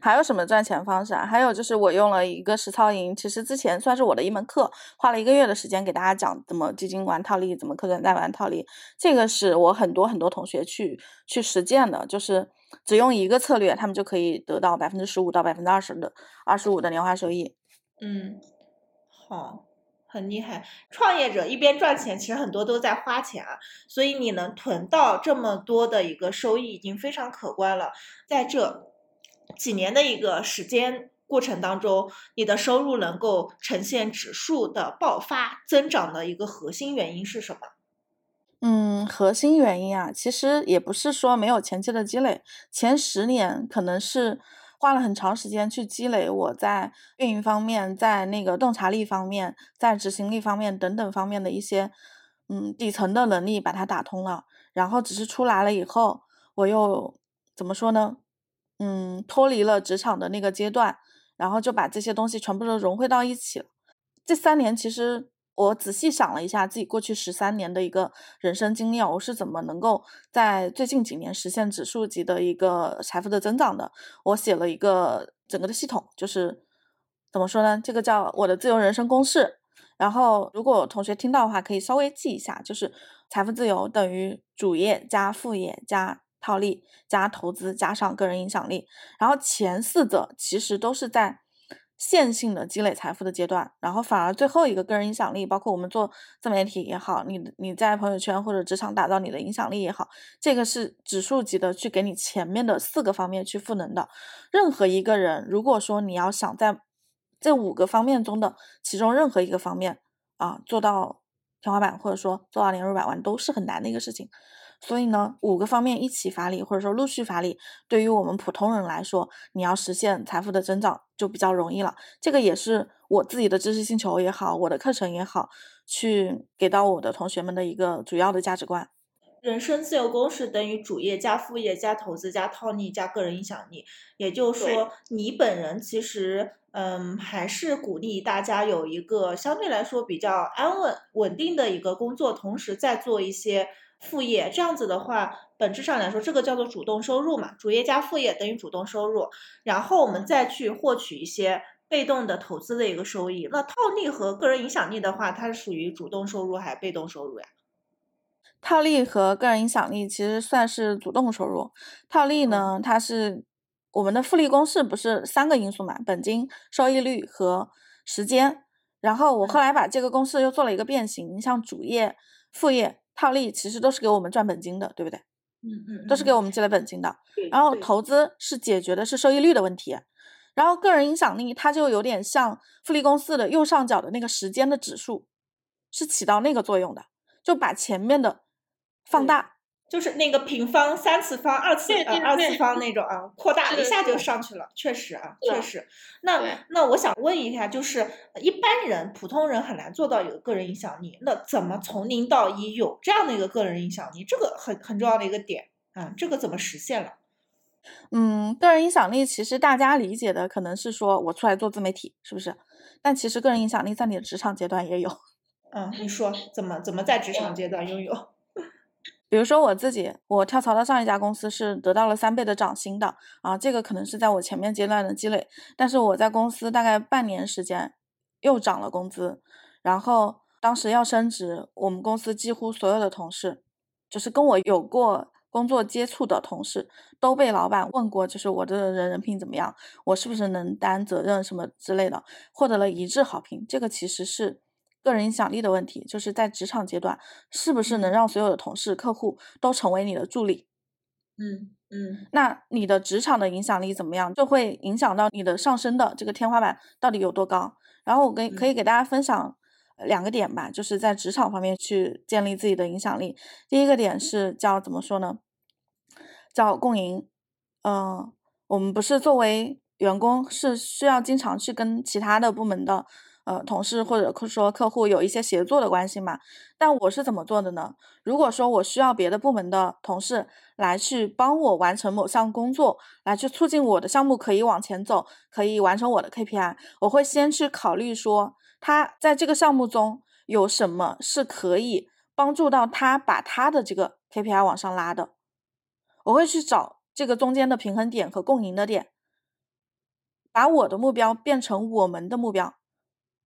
还有什么赚钱方式啊？还有就是我用了一个实操营，其实之前算是我的一门课，花了一个月的时间给大家讲怎么基金玩套利，怎么可转债玩套利。这个是我很多很多同学去去实践的，就是只用一个策略，他们就可以得到百分之十五到百分之二十的二十五的年化收益。嗯，好，很厉害。创业者一边赚钱，其实很多都在花钱啊，所以你能囤到这么多的一个收益，已经非常可观了。在这。几年的一个时间过程当中，你的收入能够呈现指数的爆发增长的一个核心原因是什么？嗯，核心原因啊，其实也不是说没有前期的积累，前十年可能是花了很长时间去积累我在运营方面、在那个洞察力方面、在执行力方面等等方面的一些嗯底层的能力，把它打通了，然后只是出来了以后，我又怎么说呢？嗯，脱离了职场的那个阶段，然后就把这些东西全部都融汇到一起了。这三年，其实我仔细想了一下自己过去十三年的一个人生经历，我是怎么能够在最近几年实现指数级的一个财富的增长的？我写了一个整个的系统，就是怎么说呢？这个叫我的自由人生公式。然后，如果同学听到的话，可以稍微记一下，就是财富自由等于主业加副业加。套利加投资加上个人影响力，然后前四者其实都是在线性的积累财富的阶段，然后反而最后一个个人影响力，包括我们做自媒体也好，你你在朋友圈或者职场打造你的影响力也好，这个是指数级的去给你前面的四个方面去赋能的。任何一个人，如果说你要想在这五个方面中的其中任何一个方面啊做到天花板，或者说做到年入百万，都是很难的一个事情。所以呢，五个方面一起发力，或者说陆续发力，对于我们普通人来说，你要实现财富的增长就比较容易了。这个也是我自己的知识星球也好，我的课程也好，去给到我的同学们的一个主要的价值观。人生自由公式等于主业加副业加投资加套利加个人影响力。也就是说，你本人其实嗯，还是鼓励大家有一个相对来说比较安稳、稳定的一个工作，同时再做一些副业。这样子的话，本质上来说，这个叫做主动收入嘛，主业加副业等于主动收入。然后我们再去获取一些被动的投资的一个收益。那套利和个人影响力的话，它是属于主动收入还是被动收入呀？套利和个人影响力其实算是主动收入，套利呢，它是。我们的复利公式不是三个因素嘛？本金、收益率和时间。然后我后来把这个公式又做了一个变形，像主业、副业、套利，其实都是给我们赚本金的，对不对？嗯嗯，都是给我们积累本金的。然后投资是解决的是收益率的问题。然后个人影响力，它就有点像复利公式的右上角的那个时间的指数，是起到那个作用的，就把前面的放大。就是那个平方、三次方、二次呃二次方那种啊，扩大一下就上去了，确实啊，确实。那那我想问一下，就是一般人、普通人很难做到有个人影响力，那怎么从零到一有这样的一个个人影响力？这个很很重要的一个点啊，这个怎么实现了？嗯，个人影响力其实大家理解的可能是说我出来做自媒体，是不是？但其实个人影响力在你的职场阶段也有。嗯，你说怎么怎么在职场阶段拥有？比如说我自己，我跳槽到上一家公司是得到了三倍的涨薪的啊，这个可能是在我前面阶段的积累，但是我在公司大概半年时间又涨了工资，然后当时要升职，我们公司几乎所有的同事，就是跟我有过工作接触的同事，都被老板问过，就是我这个人人品怎么样，我是不是能担责任什么之类的，获得了一致好评，这个其实是。个人影响力的问题，就是在职场阶段，是不是能让所有的同事、客户都成为你的助理？嗯嗯，那你的职场的影响力怎么样，就会影响到你的上升的这个天花板到底有多高。然后我给可以给大家分享两个点吧，就是在职场方面去建立自己的影响力。第一个点是叫怎么说呢？叫共赢。嗯，我们不是作为员工是需要经常去跟其他的部门的。呃，同事或者说客户有一些协作的关系嘛？但我是怎么做的呢？如果说我需要别的部门的同事来去帮我完成某项工作，来去促进我的项目可以往前走，可以完成我的 KPI，我会先去考虑说他在这个项目中有什么是可以帮助到他把他的这个 KPI 往上拉的，我会去找这个中间的平衡点和共赢的点，把我的目标变成我们的目标。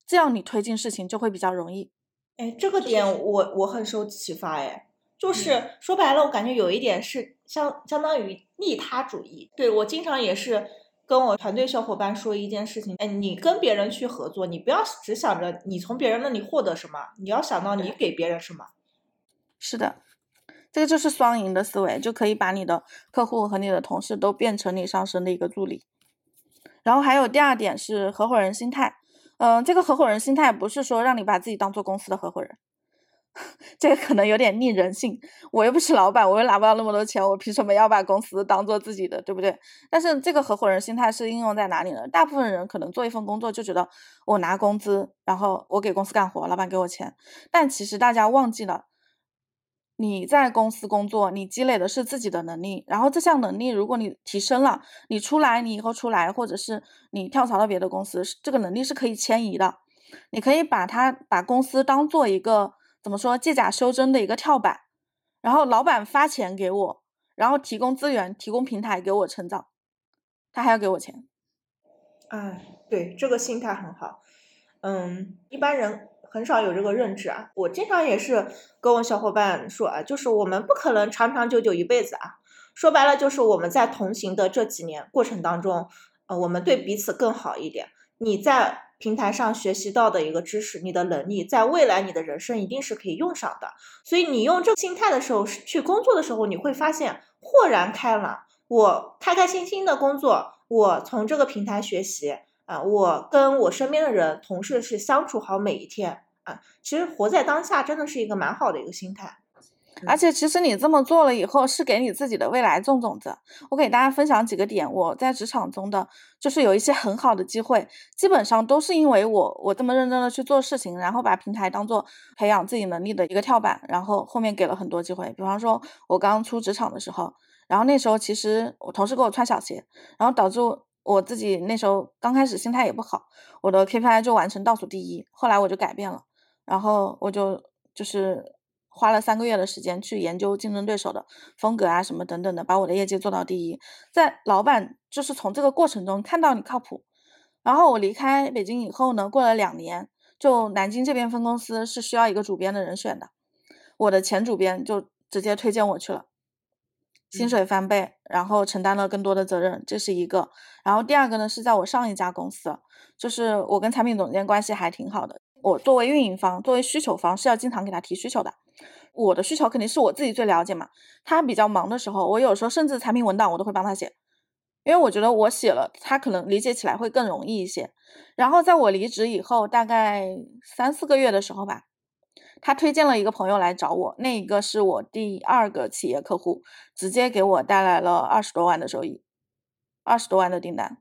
这样你推进事情就会比较容易。哎，这个点我我很受启发。哎，就是说白了，我感觉有一点是相相当于利他主义。对我经常也是跟我团队小伙伴说一件事情：哎，你跟别人去合作，你不要只想着你从别人那里获得什么，你要想到你给别人什么。是的，这个就是双赢的思维，就可以把你的客户和你的同事都变成你上升的一个助理。然后还有第二点是合伙人心态。嗯，这个合伙人心态不是说让你把自己当做公司的合伙人，这个可能有点逆人性。我又不是老板，我又拿不到那么多钱，我凭什么要把公司当做自己的，对不对？但是这个合伙人心态是应用在哪里呢？大部分人可能做一份工作就觉得我拿工资，然后我给公司干活，老板给我钱，但其实大家忘记了。你在公司工作，你积累的是自己的能力，然后这项能力如果你提升了，你出来，你以后出来，或者是你跳槽到别的公司，这个能力是可以迁移的。你可以把它把公司当做一个怎么说借假修真的一个跳板，然后老板发钱给我，然后提供资源、提供平台给我成长，他还要给我钱。哎，对，这个心态很好。嗯，一般人。很少有这个认知啊！我经常也是跟我小伙伴说啊，就是我们不可能长长久久一辈子啊。说白了，就是我们在同行的这几年过程当中，呃，我们对彼此更好一点。你在平台上学习到的一个知识，你的能力，在未来你的人生一定是可以用上的。所以你用这个心态的时候，去工作的时候，你会发现豁然开朗。我开开心心的工作，我从这个平台学习。啊，我跟我身边的人、同事是相处好每一天啊。其实活在当下真的是一个蛮好的一个心态，而且其实你这么做了以后，是给你自己的未来种种子。我给大家分享几个点，我在职场中的就是有一些很好的机会，基本上都是因为我我这么认真的去做事情，然后把平台当做培养自己能力的一个跳板，然后后面给了很多机会。比方说，我刚出职场的时候，然后那时候其实我同事给我穿小鞋，然后导致。我自己那时候刚开始心态也不好，我的 KPI 就完成倒数第一。后来我就改变了，然后我就就是花了三个月的时间去研究竞争对手的风格啊什么等等的，把我的业绩做到第一。在老板就是从这个过程中看到你靠谱。然后我离开北京以后呢，过了两年，就南京这边分公司是需要一个主编的人选的，我的前主编就直接推荐我去了。薪水翻倍，然后承担了更多的责任，这是一个。然后第二个呢，是在我上一家公司，就是我跟产品总监关系还挺好的。我作为运营方，作为需求方，是要经常给他提需求的。我的需求肯定是我自己最了解嘛。他比较忙的时候，我有时候甚至产品文档我都会帮他写，因为我觉得我写了，他可能理解起来会更容易一些。然后在我离职以后，大概三四个月的时候吧。他推荐了一个朋友来找我，那一个是我第二个企业客户，直接给我带来了二十多万的收益，二十多万的订单。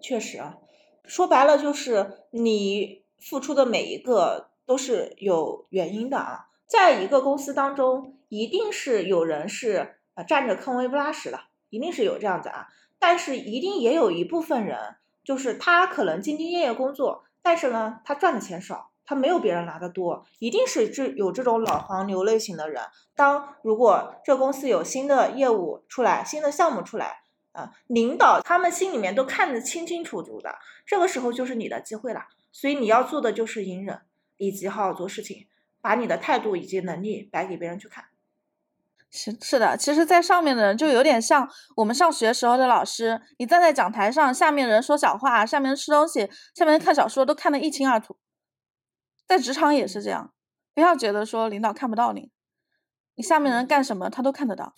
确实啊，说白了就是你付出的每一个都是有原因的啊。在一个公司当中，一定是有人是啊占着坑位不拉屎的，一定是有这样子啊。但是一定也有一部分人，就是他可能兢兢业业工作，但是呢，他赚的钱少。他没有别人拿的多，一定是这有这种老黄牛类型的人。当如果这公司有新的业务出来，新的项目出来，啊，领导他们心里面都看得清清楚楚的，这个时候就是你的机会了。所以你要做的就是隐忍，以及好好做事情，把你的态度以及能力摆给别人去看。是是的，其实，在上面的人就有点像我们上学时候的老师，你站在讲台上，下面人说小话，下面人吃东西，下面人看小说，都看得一清二楚。在职场也是这样，不要觉得说领导看不到你，你下面人干什么他都看得到。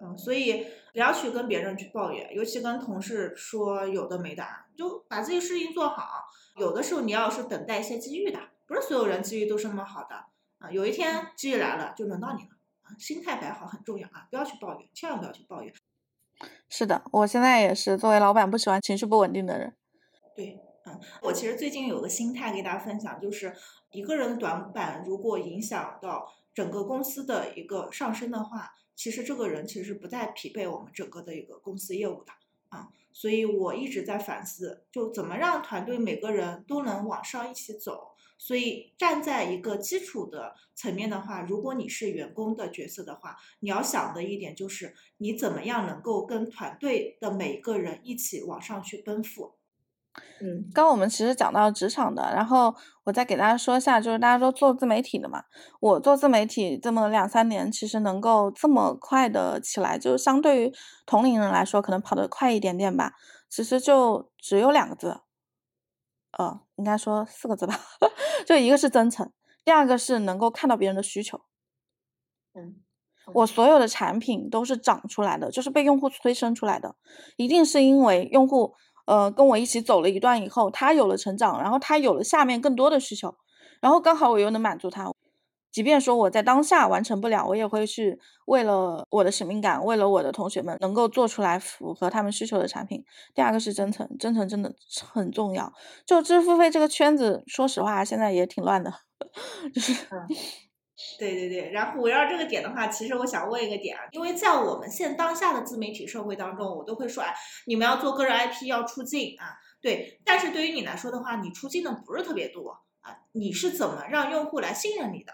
嗯，所以不要去跟别人去抱怨，尤其跟同事说有的没的，就把自己事情做好。有的时候你要是等待一些机遇的，不是所有人机遇都是那么好的啊。有一天机遇来了，就轮到你了啊。心态摆好很重要啊，不要去抱怨，千万不要去抱怨。是的，我现在也是作为老板，不喜欢情绪不稳定的人。对。嗯，我其实最近有个心态给大家分享，就是一个人短板如果影响到整个公司的一个上升的话，其实这个人其实不再匹配我们整个的一个公司业务的啊。所以我一直在反思，就怎么让团队每个人都能往上一起走。所以站在一个基础的层面的话，如果你是员工的角色的话，你要想的一点就是你怎么样能够跟团队的每一个人一起往上去奔赴。嗯，刚我们其实讲到职场的，然后我再给大家说一下，就是大家都做自媒体的嘛，我做自媒体这么两三年，其实能够这么快的起来，就相对于同龄人来说，可能跑得快一点点吧。其实就只有两个字，呃，应该说四个字吧，就一个是真诚，第二个是能够看到别人的需求。嗯，我所有的产品都是长出来的，就是被用户催生出来的，一定是因为用户。呃，跟我一起走了一段以后，他有了成长，然后他有了下面更多的需求，然后刚好我又能满足他。即便说我在当下完成不了，我也会去为了我的使命感，为了我的同学们能够做出来符合他们需求的产品。第二个是真诚，真诚真的很重要。就支付费这个圈子，说实话现在也挺乱的，就是。对对对，然后围绕这个点的话，其实我想问一个点啊，因为在我们现当下的自媒体社会当中，我都会说，哎，你们要做个人 IP 要出镜啊，对，但是对于你来说的话，你出镜的不是特别多啊，你是怎么让用户来信任你的？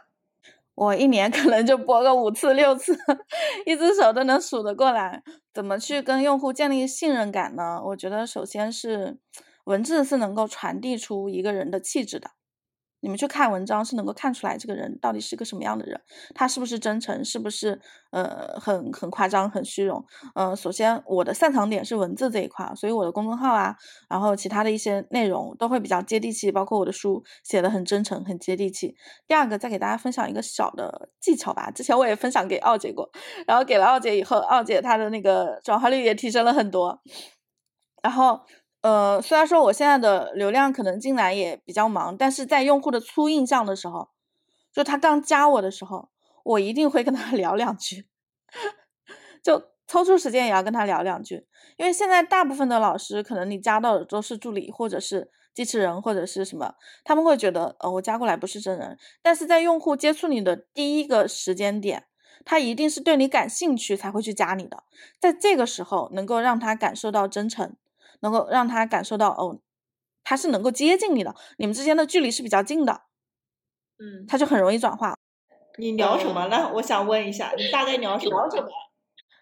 我一年可能就播个五次六次，一只手都能数得过来。怎么去跟用户建立信任感呢？我觉得首先是文字是能够传递出一个人的气质的。你们去看文章是能够看出来这个人到底是个什么样的人，他是不是真诚，是不是呃很很夸张、很虚荣？嗯，首先我的擅长点是文字这一块，所以我的公众号啊，然后其他的一些内容都会比较接地气，包括我的书写的很真诚、很接地气。第二个，再给大家分享一个小的技巧吧，之前我也分享给奥姐过，然后给了奥姐以后，奥姐她的那个转化率也提升了很多，然后。呃，虽然说我现在的流量可能进来也比较忙，但是在用户的初印象的时候，就他刚加我的时候，我一定会跟他 聊两句，就抽出时间也要跟他聊两句。因为现在大部分的老师，可能你加到的都是助理或者是机器人或者是什么，他们会觉得，呃，我加过来不是真人。但是在用户接触你的第一个时间点，他一定是对你感兴趣才会去加你的，在这个时候能够让他感受到真诚。能够让他感受到哦，他是能够接近你的，你们之间的距离是比较近的，嗯，他就很容易转化。你聊什么呢？我想问一下，你大概聊什么？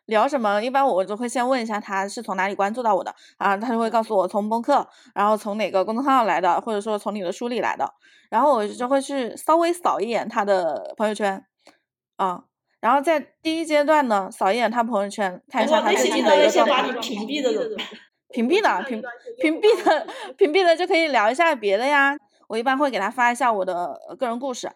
聊什么？一般我就会先问一下他是从哪里关注到我的啊，他就会告诉我从播客，然后从哪个公众号来的，或者说从你的书里来的，然后我就会去稍微扫一眼他的朋友圈，啊，然后在第一阶段呢，扫一眼他朋友圈，看一下他最近的一个状态。屏蔽的，屏蔽的，屏屏蔽的，屏蔽的就可以聊一下别的呀。我一般会给他发一下我的个人故事。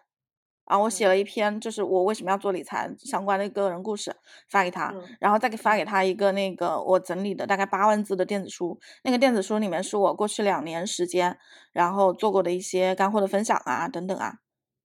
啊，我写了一篇，就是我为什么要做理财相关的个人故事，发给他，然后再给发给他一个那个我整理的大概八万字的电子书，那个电子书里面是我过去两年时间，然后做过的一些干货的分享啊，等等啊。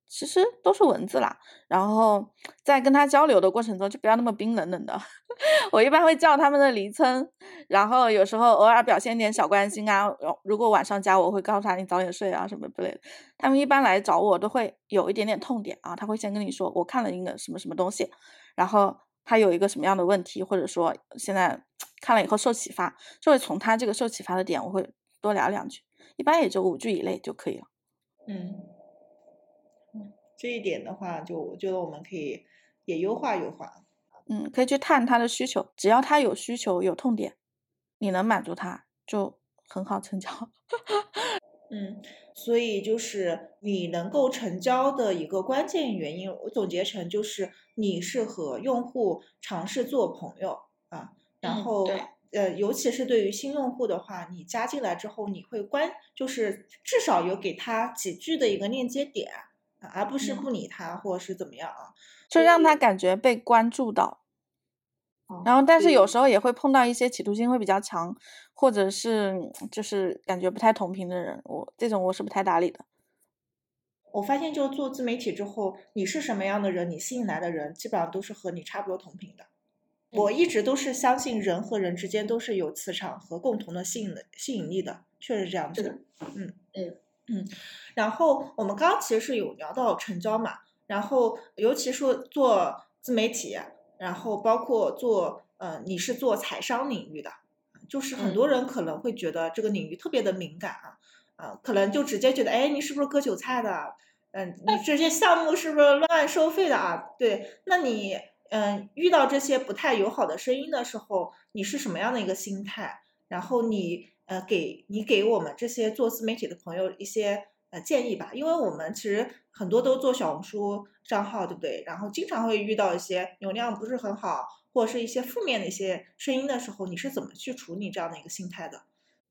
其实都是文字啦，然后在跟他交流的过程中就不要那么冰冷冷的。我一般会叫他们的昵称，然后有时候偶尔表现点小关心啊。如果晚上加我会告诉他你早点睡啊什么之类的。他们一般来找我都会有一点点痛点啊，他会先跟你说我看了一个什么什么东西，然后他有一个什么样的问题，或者说现在 看了以后受启发，就会从他这个受启发的点我会多聊两句，一般也就五句以内就可以了。嗯。这一点的话，就我觉得我们可以也优化优化。嗯，可以去探他的需求，只要他有需求有痛点，你能满足他，就很好成交。嗯，所以就是你能够成交的一个关键原因，我总结成就是你是和用户尝试做朋友啊，然后呃，尤其是对于新用户的话，你加进来之后，你会关，就是至少有给他几句的一个链接点。而不是不理他，或者是怎么样啊？就让他感觉被关注到。然后，但是有时候也会碰到一些企图心会比较强，或者是就是感觉不太同频的人，我这种我是不太搭理的。我发现，就做自媒体之后，你是什么样的人，你吸引来的人基本上都是和你差不多同频的。我一直都是相信人和人之间都是有磁场和共同的吸引的吸引力的，确实这样子。嗯嗯。嗯，然后我们刚刚其实是有聊到成交嘛，然后尤其说做自媒体，然后包括做呃你是做财商领域的，就是很多人可能会觉得这个领域特别的敏感啊，啊，可能就直接觉得哎你是不是割韭菜的？嗯，你这些项目是不是乱收费的啊？对，那你嗯遇到这些不太友好的声音的时候，你是什么样的一个心态？然后你。呃，给你给我们这些做自媒体的朋友一些呃建议吧，因为我们其实很多都做小红书账号，对不对？然后经常会遇到一些流量不是很好，或者是一些负面的一些声音的时候，你是怎么去处理这样的一个心态的？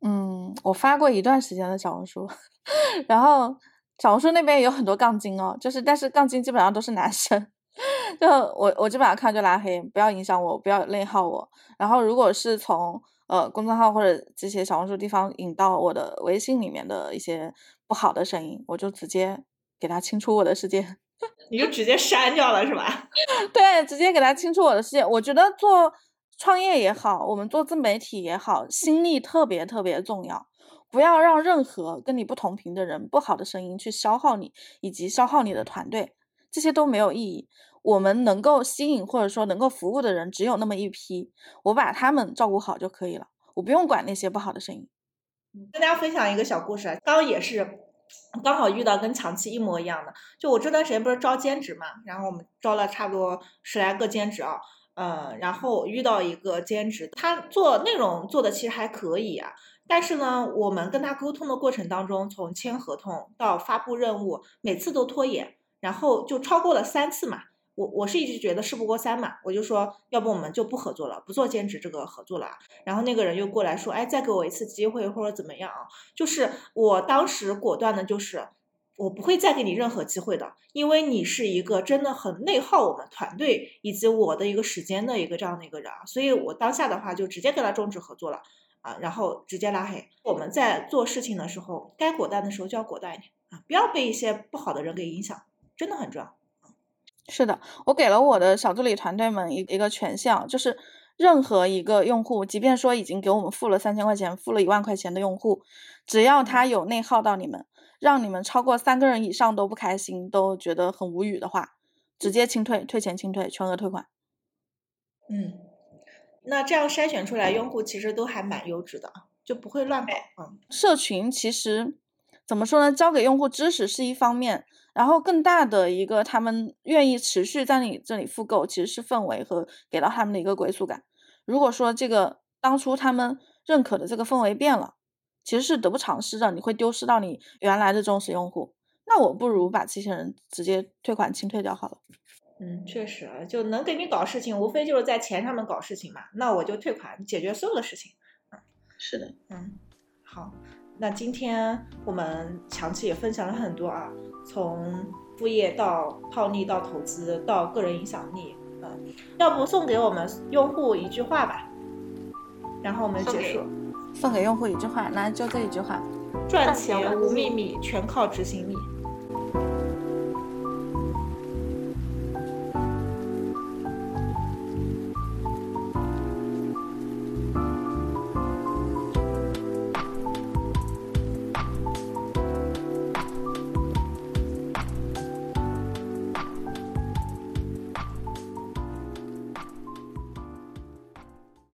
嗯，我发过一段时间的小红书，然后小红书那边有很多杠精哦，就是但是杠精基本上都是男生，就我我基本上看就拉黑，不要影响我，不要内耗我。然后如果是从呃，公众号或者这些小红书地方引到我的微信里面的一些不好的声音，我就直接给他清出我的世界。你就直接删掉了是吧？对，直接给他清出我的世界。我觉得做创业也好，我们做自媒体也好，心力特别特别重要。不要让任何跟你不同频的人、不好的声音去消耗你，以及消耗你的团队，这些都没有意义。我们能够吸引或者说能够服务的人只有那么一批，我把他们照顾好就可以了，我不用管那些不好的声音。跟大家分享一个小故事，刚也是刚好遇到跟长期一模一样的，就我这段时间不是招兼职嘛，然后我们招了差不多十来个兼职啊，嗯，然后遇到一个兼职，他做内容做的其实还可以啊，但是呢，我们跟他沟通的过程当中，从签合同到发布任务，每次都拖延，然后就超过了三次嘛。我我是一直觉得事不过三嘛，我就说要不我们就不合作了，不做兼职这个合作了。然后那个人又过来说，哎，再给我一次机会或者怎么样啊？就是我当时果断的就是，我不会再给你任何机会的，因为你是一个真的很内耗我们团队以及我的一个时间的一个这样的一个人啊，所以我当下的话就直接跟他终止合作了啊，然后直接拉黑。我们在做事情的时候，该果断的时候就要果断一点啊，不要被一些不好的人给影响，真的很重要。是的，我给了我的小助理团队们一一个权限，就是任何一个用户，即便说已经给我们付了三千块钱、付了一万块钱的用户，只要他有内耗到你们，让你们超过三个人以上都不开心，都觉得很无语的话，直接清退，退钱清退，全额退款。嗯，那这样筛选出来用户其实都还蛮优质的。就不会乱买。嗯，社群其实怎么说呢？教给用户知识是一方面，然后更大的一个他们愿意持续在你这里复购，其实是氛围和给到他们的一个归属感。如果说这个当初他们认可的这个氛围变了，其实是得不偿失的，你会丢失到你原来的忠实用户。那我不如把这些人直接退款清退掉好了。嗯，确实，就能给你搞事情，无非就是在钱上面搞事情嘛。那我就退款，解决所有的事情。嗯，是的，嗯，好，那今天我们强期也分享了很多啊，从副业到套利到投资到个人影响力，嗯，要不送给我们用户一句话吧，然后我们结束。送给用户一句话，那就这一句话：赚钱无秘密，全靠执行力。